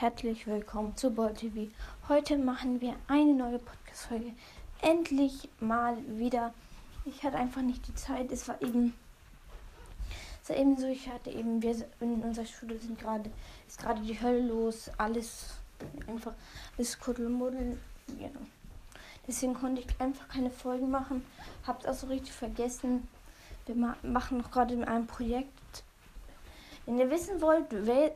herzlich willkommen zu Ball TV. Heute machen wir eine neue Podcast-Folge. Endlich mal wieder. Ich hatte einfach nicht die Zeit. Es war eben, es war eben so, ich hatte eben, wir in unserer Schule sind gerade, ist gerade die Hölle los. Alles einfach, alles Kuddelmuddel. Genau. Deswegen konnte ich einfach keine Folgen machen. Hab's auch so richtig vergessen. Wir machen noch gerade in einem Projekt wenn ihr wissen wollt,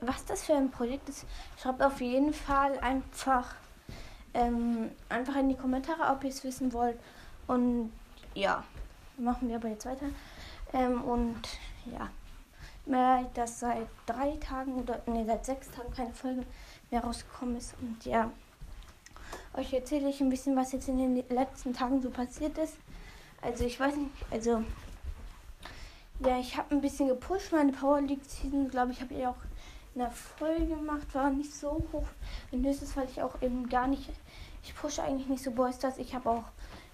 was das für ein Projekt ist, schreibt auf jeden Fall einfach, ähm, einfach in die Kommentare, ob ihr es wissen wollt. Und ja, machen wir aber jetzt weiter. Ähm, und ja, leid, dass seit drei Tagen oder nee, seit sechs Tagen keine Folge mehr rausgekommen ist. Und ja, euch erzähle ich ein bisschen, was jetzt in den letzten Tagen so passiert ist. Also ich weiß nicht, also ja, ich habe ein bisschen gepusht. Meine Power League Season, glaube ich, habe ich auch in der Folge gemacht. War nicht so hoch. Und höchstens, weil ich auch eben gar nicht. Ich pushe eigentlich nicht so Boys das. Ich habe auch.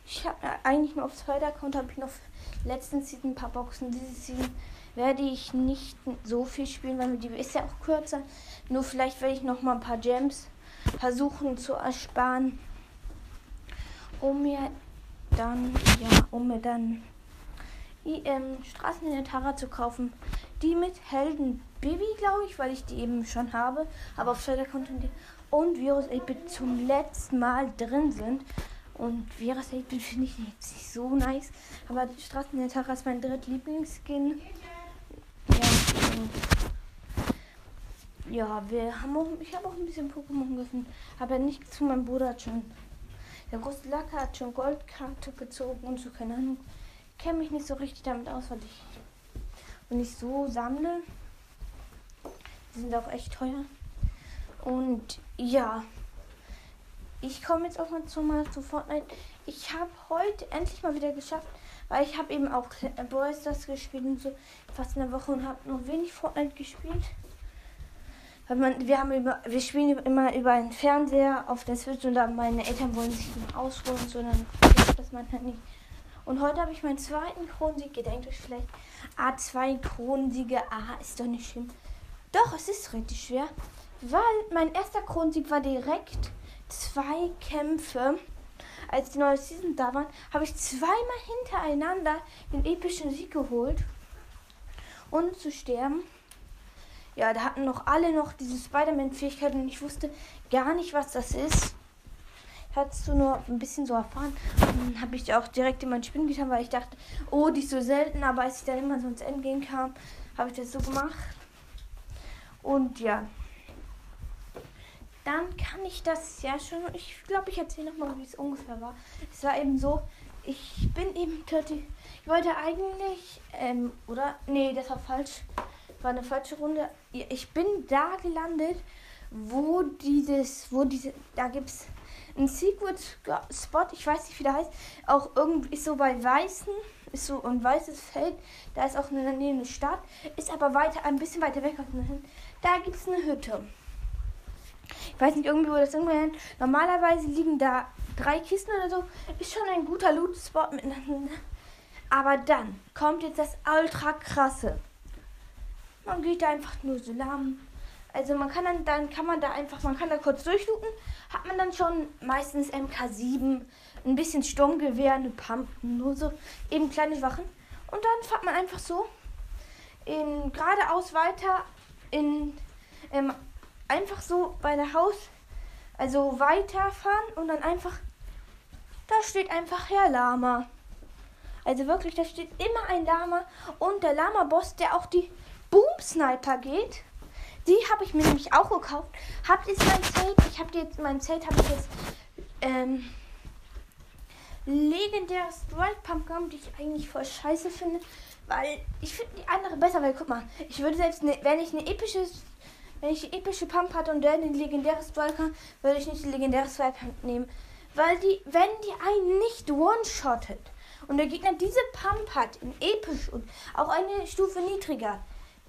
Ich habe eigentlich nur auf zweiter Account habe ich noch letzten Season ein paar Boxen. Diese Season werde ich nicht so viel spielen, weil die ist ja auch kürzer. Nur vielleicht werde ich noch mal ein paar Gems versuchen zu ersparen, um mir dann ja, um mir dann ähm, Straßen in der Tara zu kaufen. Die mit Helden Bibi, glaube ich, weil ich die eben schon habe. Aber auf Shadow Content und Virus 8-Bit zum letzten Mal drin sind. Und Virus 8-Bit finde ich jetzt nicht so nice. Aber Straßen in der Tara ist mein drittlieblingsskin. Ja, ja, wir haben auch, ich habe auch ein bisschen Pokémon gefunden. Aber nicht zu meinem Bruder schon. Der große Lacker hat schon Goldkarte gezogen und so, keine Ahnung kenne mich nicht so richtig damit aus, weil ich und ich so sammle. Die sind auch echt teuer. Und ja, ich komme jetzt auch mal zu, mal zu Fortnite. Ich habe heute endlich mal wieder geschafft, weil ich habe eben auch Boys das gespielt und so fast eine Woche und habe noch wenig Fortnite gespielt. Weil man, wir haben über, wir spielen immer über einen Fernseher auf der Switch und dann meine Eltern wollen sich nicht ausruhen, sondern das man halt nicht. Und heute habe ich meinen zweiten Kronensieg. Ihr denkt euch vielleicht, A2 Kronensiege, ah, ist doch nicht schlimm. Doch, es ist richtig schwer. Weil mein erster Kronensieg war direkt zwei Kämpfe. Als die neue Season da waren, habe ich zweimal hintereinander den epischen Sieg geholt. Ohne zu sterben. Ja, da hatten noch alle noch diese Spider-Man-Fähigkeit und ich wusste gar nicht, was das ist hast du nur ein bisschen so erfahren. dann habe ich auch direkt in mein Spinnen getan, weil ich dachte, oh, die ist so selten. Aber als ich dann immer so ins Endgame kam, habe ich das so gemacht. Und ja. Dann kann ich das ja schon. Ich glaube, ich erzähle nochmal, wie es ungefähr war. Es war eben so, ich bin eben 30. Ich wollte eigentlich, ähm, oder? Nee, das war falsch. War eine falsche Runde. Ich bin da gelandet, wo dieses, wo diese, da gibt es ein Secret Spot, ich weiß nicht, wie der heißt, auch irgendwie ist so bei Weißen, ist so ein weißes Feld, da ist auch eine, eine Stadt, ist aber weiter, ein bisschen weiter weg. Da gibt es eine Hütte. Ich weiß nicht, irgendwie, wo das irgendwo Normalerweise liegen da drei Kisten oder so. Ist schon ein guter Loot-Spot miteinander. Aber dann kommt jetzt das ultra krasse. Man geht da einfach nur so lang also man kann dann, dann kann man da einfach, man kann da kurz durchlooten, hat man dann schon meistens MK7, ein bisschen Sturmgewehr, eine Pump, nur so eben kleine Wachen. Und dann fährt man einfach so in, geradeaus weiter in ähm, einfach so bei der Haus, also weiterfahren und dann einfach, da steht einfach Herr Lama. Also wirklich, da steht immer ein Lama und der Lama-Boss, der auch die Boom-Sniper geht. Die habe ich mir nämlich auch gekauft. Habt ihr mein Zelt? Ich habe jetzt mein Zelt habe ich jetzt ähm, legendäre Strike Pumpgun, die ich eigentlich voll scheiße finde, weil ich finde die andere besser, weil guck mal, ich würde selbst ne, wenn ich eine epische wenn ich eine epische Pump hatte und der eine legendäre Striker, würde ich nicht die legendäre Striker nehmen, weil die wenn die einen nicht one-shottet und der Gegner diese Pump hat in episch und auch eine Stufe niedriger,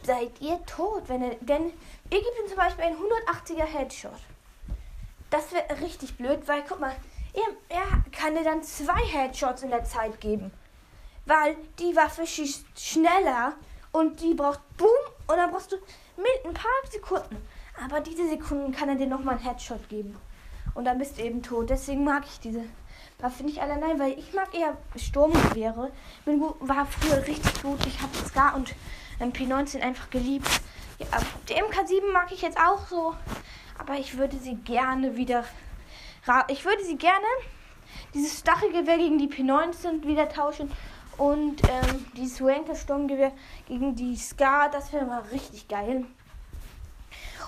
seid ihr tot. Wenn er, denn ihr gebt ihm zum Beispiel einen 180er Headshot. Das wäre richtig blöd, weil guck mal, er, er kann dir dann zwei Headshots in der Zeit geben. Weil die Waffe schießt schneller und die braucht Boom und dann brauchst du mit ein paar Sekunden Aber diese Sekunden kann er dir nochmal einen Headshot geben. Und dann bist du eben tot. Deswegen mag ich diese Waffe nicht allein, weil ich mag eher Sturmgewehre. Bin gut, war früher richtig gut. Ich habe Scar und MP19 einfach geliebt. Ja, die MK7 mag ich jetzt auch so. Aber ich würde sie gerne wieder. Ich würde sie gerne dieses Stachelgewehr gegen die P19 wieder tauschen. Und ähm, dieses Wanker Sturmgewehr gegen die Scar. Das wäre mal richtig geil.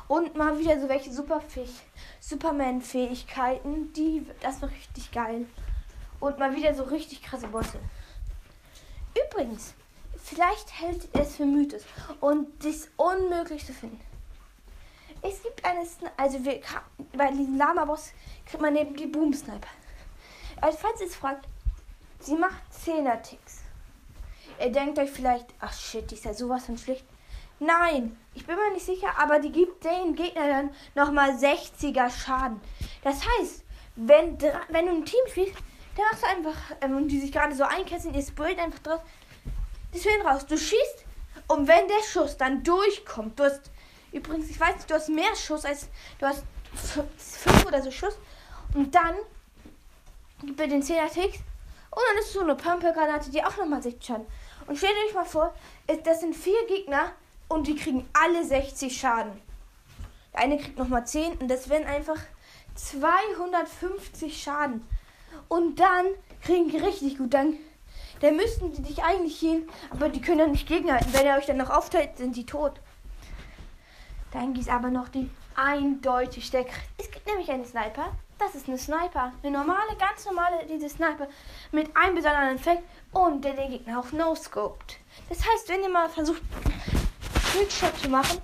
Und mal wieder so welche Superman-Fähigkeiten. Die, das war richtig geil. Und mal wieder so richtig krasse Bosse. Übrigens, vielleicht hält es für Mythos. Und das unmöglich zu finden. Es gibt eine, also wir, bei diesem Lama-Boss kriegt man eben die Boom-Sniper. Also falls ihr es fragt, sie macht 10er Ticks. Ihr denkt euch vielleicht, ach shit, die ist ja sowas von schlecht. Nein, ich bin mir nicht sicher, aber die gibt den Gegner dann nochmal 60er Schaden. Das heißt, wenn, wenn du ein Team spielst, dann machst du einfach, ähm, die sich gerade so einkesseln, ihr sprayt einfach drauf, das Film raus. Du schießt und wenn der Schuss dann durchkommt, du hast, übrigens, ich weiß nicht, du hast mehr Schuss als, du hast fünf oder so Schuss und dann gibt er den 10er Ticks und dann ist so eine Pumper-Granate, die auch nochmal 60 Schaden. Und stellt euch mal vor, das sind vier Gegner, und die kriegen alle 60 Schaden. Der eine kriegt nochmal 10 und das wären einfach 250 Schaden. Und dann kriegen die richtig gut. Dann, dann müssten die dich eigentlich hin, aber die können ja nicht gegenhalten. Wenn er euch dann noch aufteilt, sind die tot. Dann gibt es aber noch die eindeutig stärkere. Es gibt nämlich einen Sniper. Das ist eine Sniper. Eine normale, ganz normale, diese Sniper. Mit einem besonderen Effekt und der den Gegner auch no-scoped. Das heißt, wenn ihr mal versucht, Trickshot zu machen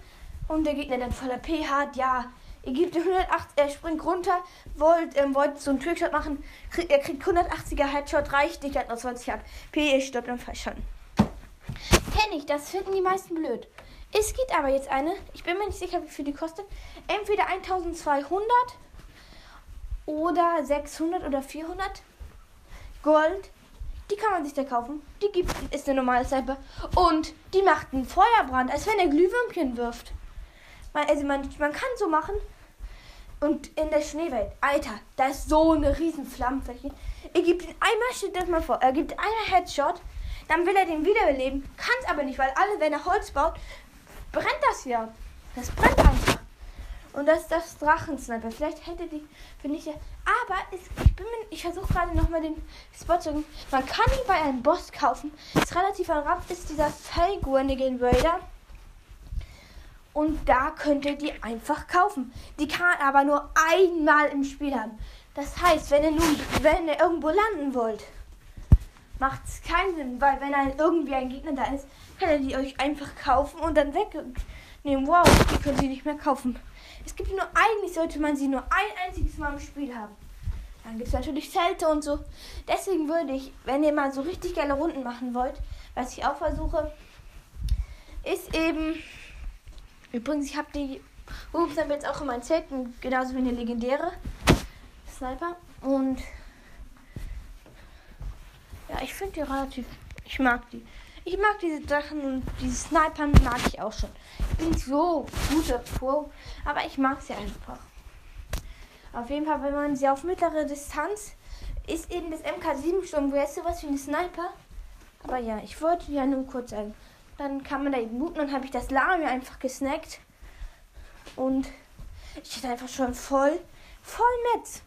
und der Gegner dann voller P hat, ja, ihr gebt 108, er springt runter, wollt, ähm, wollt so einen Trickshot machen, krieg, er kriegt 180er Headshot, reicht nicht, hat noch 20 hat P, ihr stirbt am Fallschaden. Kenne ich, das finden die meisten blöd. Es gibt aber jetzt eine, ich bin mir nicht sicher, wie viel die kostet, entweder 1200 oder 600 oder 400 Gold die kann man sich da kaufen. Die gibt, ist eine normale Sniper. Und die macht einen Feuerbrand, als wenn er Glühwürmchen wirft. Man, also man, man kann so machen. Und in der Schneewelt, Alter, da ist so eine riesen Flammenfläche. Er gibt ihn einmal, steht das mal vor, er gibt einen Headshot, dann will er den wiederbeleben, kann es aber nicht, weil alle, wenn er Holz baut, brennt das ja. Das brennt einfach. Und das ist das Drachensniper. Vielleicht hätte die, finde ich ja. Aber es, ich ich versuche gerade nochmal den Spot zu. Man kann ihn bei einem Boss kaufen. Ist relativ am ist dieser Felgurnigan Raider. Und da könnt ihr die einfach kaufen. Die kann man aber nur einmal im Spiel haben. Das heißt, wenn ihr nun, wenn ihr irgendwo landen wollt, macht es keinen Sinn, weil wenn ein, irgendwie ein Gegner da ist, kann ihr die euch einfach kaufen und dann wegnehmen. Wow, die können sie nicht mehr kaufen. Es gibt nur, eigentlich sollte man sie nur ein einziges Mal im Spiel haben. Dann gibt es natürlich Zelte und so. Deswegen würde ich, wenn ihr mal so richtig geile Runden machen wollt, was ich auch versuche, ist eben. Übrigens, ich habe die Ups jetzt auch in meinen Zelten, genauso wie eine legendäre Sniper. Und ja, ich finde die relativ. Ich mag die. Ich mag diese Sachen und diese Snipern mag ich auch schon. Ich bin so guter Pro, aber ich mag sie einfach. Auf jeden Fall, wenn man sie auf mittlere Distanz ist eben das MK7 Sturmgewehr sowas wie ein Sniper. Aber ja, ich wollte ja nur kurz sagen. Dann kann man da eben booten und habe ich das Lama einfach gesnackt. Und ich hatte einfach schon voll, voll nett.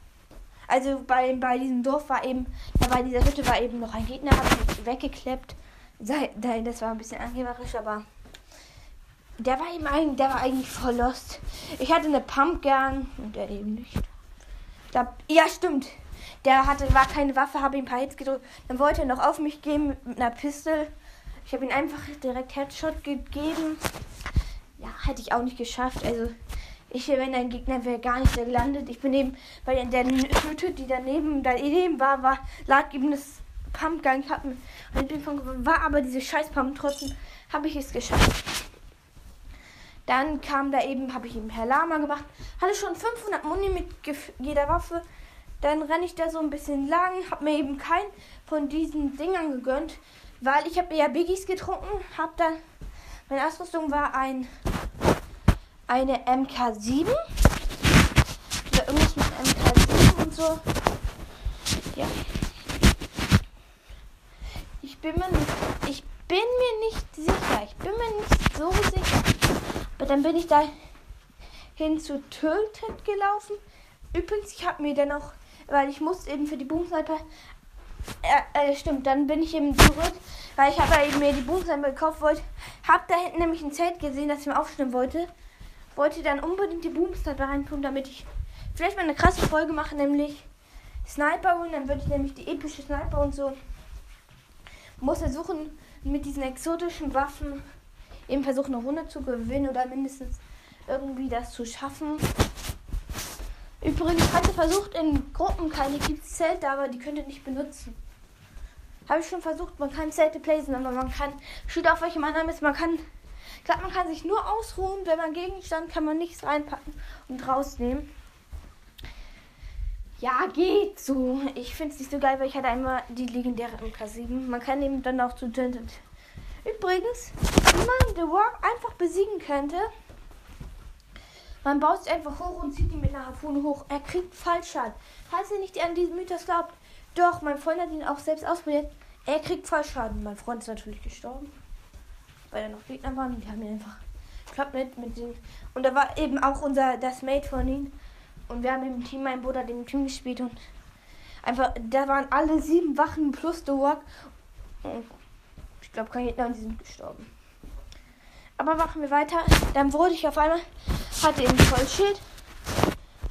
Also bei, bei diesem Dorf war eben, da bei dieser Hütte war eben noch ein Gegner, habe ich weggekleppt. Das war ein bisschen angeberisch, aber der war eben eigentlich, der war eigentlich voll lost. Ich hatte eine Pumpgun und der eben nicht. Da, ja, stimmt. Der hatte, war keine Waffe, habe ihm ein paar Hits gedrückt. Dann wollte er noch auf mich gehen mit einer Pistole. Ich habe ihm einfach direkt Headshot gegeben. Ja, hätte ich auch nicht geschafft. Also, ich, wenn ein Gegner wäre, gar nicht gelandet. Ich bin eben bei der Hütte, die daneben, daneben war, war, lag eben das Pumpgun. Ich habe und bin von war aber diese scheiß Pump. Trotzdem habe ich es geschafft. Dann kam da eben, habe ich eben Herr Lama gemacht. Hatte schon 500 Muni mit jeder Waffe. Dann renne ich da so ein bisschen lang. Habe mir eben keinen von diesen Dingern gegönnt. Weil ich habe ja Biggies getrunken. Habe dann, meine Ausrüstung war ein eine MK7. Oder irgendwas mit MK7 und so. Ja. Ich bin mir nicht, ich bin mir nicht sicher. Ich bin mir nicht so sicher. Aber dann bin ich da hin zu Tilted gelaufen. Übrigens, ich habe mir dann auch, weil ich muss eben für die Boomsniper äh, äh, stimmt, dann bin ich eben zurück, weil ich habe eben mir die Boomsniper gekauft wollte. Hab da hinten nämlich ein Zelt gesehen, das ich mir aufstellen wollte. Wollte dann unbedingt die Boomsniper reinpumpen, damit ich vielleicht mal eine krasse Folge mache, nämlich Sniper holen. Dann würde ich nämlich die epische Sniper und so. Muss versuchen, mit diesen exotischen Waffen eben versuchen, eine Runde zu gewinnen oder mindestens irgendwie das zu schaffen. Übrigens, hatte versucht, in Gruppen keine gibt es Zelte, aber die könnt ihr nicht benutzen. Habe ich schon versucht, man kann Zelte placen, aber man kann, steht auf welchem Namen ist, man kann, glaube man kann sich nur ausruhen, wenn man Gegenstand kann man nichts reinpacken und rausnehmen. Ja, geht so. Ich finde es nicht so geil, weil ich hatte einmal die legendäre MK7. Man kann eben dann auch zu Tinted. Übrigens, wie man The Walk einfach besiegen könnte, man baut sich einfach hoch und zieht ihn mit einer Harpune hoch. Er kriegt Fallschaden. Falls ihr nicht an diesen Mythos glaubt, doch, mein Freund hat ihn auch selbst ausprobiert. Er kriegt Fallschaden. Mein Freund ist natürlich gestorben. Weil da noch Gegner waren. Die haben ihn einfach klappt mit, mit den. Und da war eben auch unser, das Mate von ihm. Und wir haben im Team, mein Bruder, den Team gespielt und einfach, da waren alle sieben Wachen plus The Walk. Ich glaube, kein Gegner und die sind gestorben. Aber machen wir weiter. Dann wurde ich auf einmal, hatte eben Vollschild.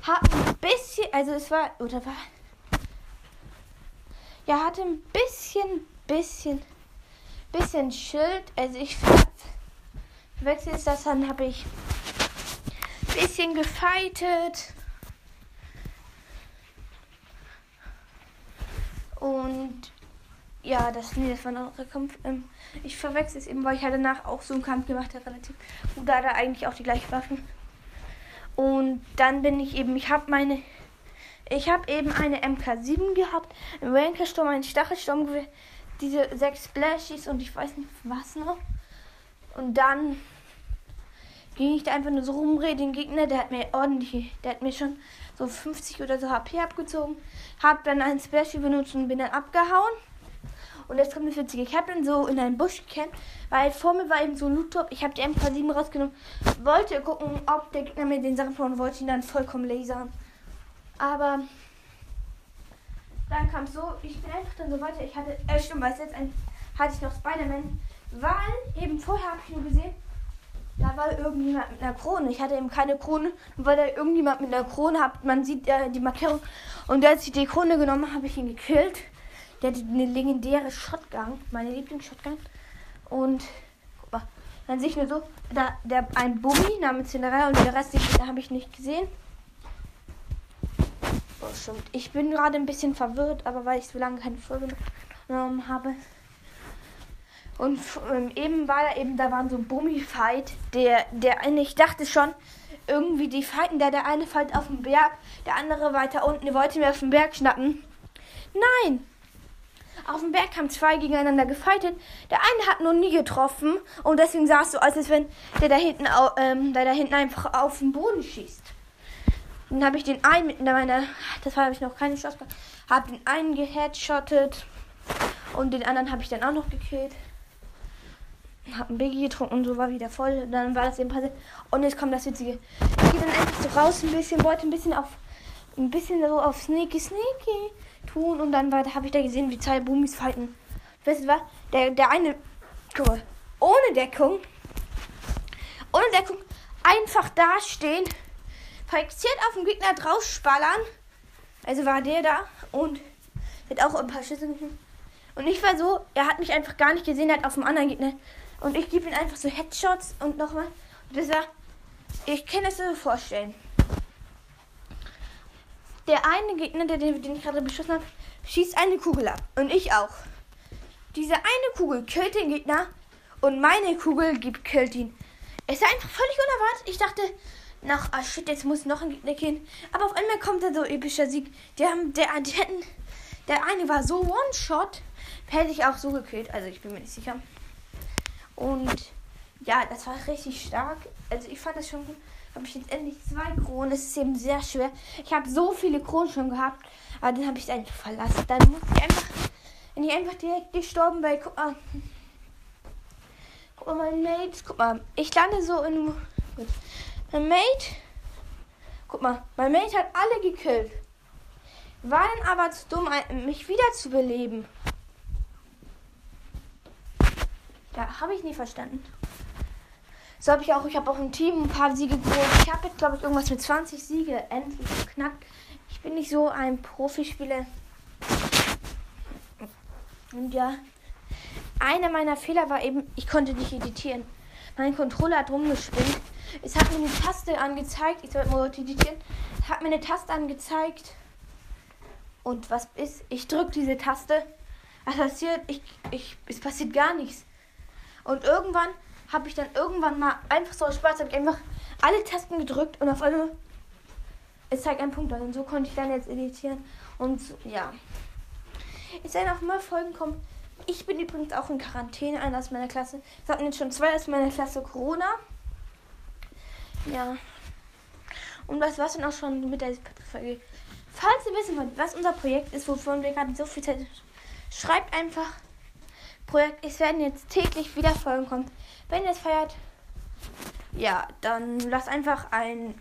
Hat ein bisschen, also es war, oder war, ja, hatte ein bisschen, bisschen, bisschen Schild. Also ich verwechsel jetzt das, dann habe ich ein bisschen gefeitet. Und ja, das, nee, das war ein anderer Kampf. Ähm, ich verwechsel es eben, weil ich halt danach auch so einen Kampf gemacht habe, relativ. Und da hat eigentlich auch die gleichen Waffen. Und dann bin ich eben, ich habe meine, ich habe eben eine MK7 gehabt, einen Rankersturm, einen Stachelsturm, diese sechs Splashies und ich weiß nicht was noch. Und dann ging ich da einfach nur so rumreden, den Gegner, der hat mir ordentlich, der hat mir schon so 50 oder so HP abgezogen, hab dann einen Splashy benutzt und bin dann abgehauen. Und jetzt kommt das Witzige. Ich habe dann so in einen Busch gekämpft, weil vor mir war eben so ein Loot-Top. Ich habe die MK7 rausgenommen, wollte gucken, ob der Gegner mir den Sachen von wollte ihn dann vollkommen lasern. Aber dann kam es so, ich bin einfach dann so weiter. Ich hatte, äh, stimmt, weil jetzt ein, hatte ich noch Spider-Man, weil eben vorher habe ich nur gesehen, da war irgendjemand mit einer Krone. Ich hatte eben keine Krone. Und weil da irgendjemand mit einer Krone hat, man sieht äh, die Markierung. Und als ich die Krone genommen habe, ich ihn gekillt. Der hat eine legendäre Shotgun, meine Lieblings-Shotgun. Und guck mal, dann sehe ich nur so, da der ein Bummi namens Cinderella und der Rest habe ich nicht gesehen. Oh, stimmt. Ich bin gerade ein bisschen verwirrt, aber weil ich so lange keine Folge genommen habe. Und ähm, eben war da eben, da war so Bummi-Fight, der, der eine, ich dachte schon, irgendwie die fighten da, der eine fight auf dem Berg, der andere weiter unten, der wollte mir auf den Berg schnappen. Nein! Auf dem Berg haben zwei gegeneinander gefightet. Der eine hat nur nie getroffen und deswegen sah es so aus, als wenn der da hinten, ähm, der da hinten einfach auf den Boden schießt. Dann habe ich den einen mit meiner, das war habe ich noch keine Chance gehabt, habe den einen geheadshottet und den anderen habe ich dann auch noch gekillt hab ein Biggie getrunken und so war wieder voll. Dann war das eben passiert. Und jetzt kommt das Witzige. Ich gehe dann einfach so raus ein bisschen, wollte ein bisschen auf ein bisschen so auf Sneaky Sneaky tun und dann habe ich da gesehen, wie zwei Boomies fighten. Weißt du was? Der, der eine, guck mal, ohne Deckung, ohne Deckung, einfach dastehen, fixiert auf den Gegner draufspallern. Also war der da und hat auch ein paar Schüsse Und ich war so, er hat mich einfach gar nicht gesehen, hat auf dem anderen Gegner und ich gebe ihm einfach so Headshots und nochmal. Und das war, ich kann es so vorstellen. Der eine Gegner, der, den ich gerade beschossen habe, schießt eine Kugel ab. Und ich auch. Diese eine Kugel killt den Gegner und meine Kugel gibt, killt ihn. Es war einfach völlig unerwartet. Ich dachte, nach, ah shit, jetzt muss noch ein Gegner killen. Aber auf einmal kommt da so epischer Sieg. Die haben, der, die hätten, der eine war so One-Shot, hätte ich auch so gekillt. Also ich bin mir nicht sicher. Und ja, das war richtig stark. Also ich fand das schon habe ich jetzt endlich zwei Kronen. Es ist eben sehr schwer. Ich habe so viele Kronen schon gehabt, aber dann habe ich es einfach verlassen. Dann muss ich einfach, wenn ich einfach direkt gestorben wäre, guck mal. Guck mal, mein Mate, guck mal, ich lande so in. Gut. Mein Mate, guck mal, mein Mate hat alle gekillt. War dann aber zu dumm, mich wieder zu beleben. Ja, habe ich nie verstanden. So habe ich auch, ich habe auch im Team ein paar Siege geholt. Ich habe jetzt, glaube ich, irgendwas mit 20 Siege endlich geknackt. Ich bin nicht so ein Profispieler. Und ja, einer meiner Fehler war eben, ich konnte nicht editieren. Mein Controller hat rumgespinnt. Es hat mir eine Taste angezeigt. Ich sollte mal editieren. Es hat mir eine Taste angezeigt. Und was ist? Ich drücke diese Taste. Was passiert? Ich, ich, es passiert gar nichts. Und irgendwann habe ich dann irgendwann mal einfach so aus Spaß, habe ich einfach alle Tasten gedrückt und auf einmal es zeigt einen Punkt an. Und so konnte ich dann jetzt editieren. Und ja. Es werden auch mehr Folgen kommen. Ich bin übrigens auch in Quarantäne, einer aus meiner Klasse. Es hatten jetzt schon zwei aus meiner Klasse Corona. Ja. Und das war's dann auch schon mit der Folge. Falls ihr wissen wollt, was unser Projekt ist, wovon wir gerade so viel Zeit schreibt einfach Projekt. Es werden jetzt täglich wieder Folgen kommen. Wenn ihr es feiert, ja, dann lasst einfach ein,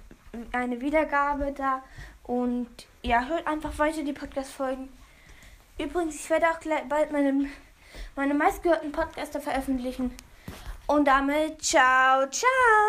eine Wiedergabe da und ja, hört einfach weiter die Podcast-Folgen. Übrigens, ich werde auch bald meine, meine meistgehörten Podcaster veröffentlichen. Und damit ciao, ciao.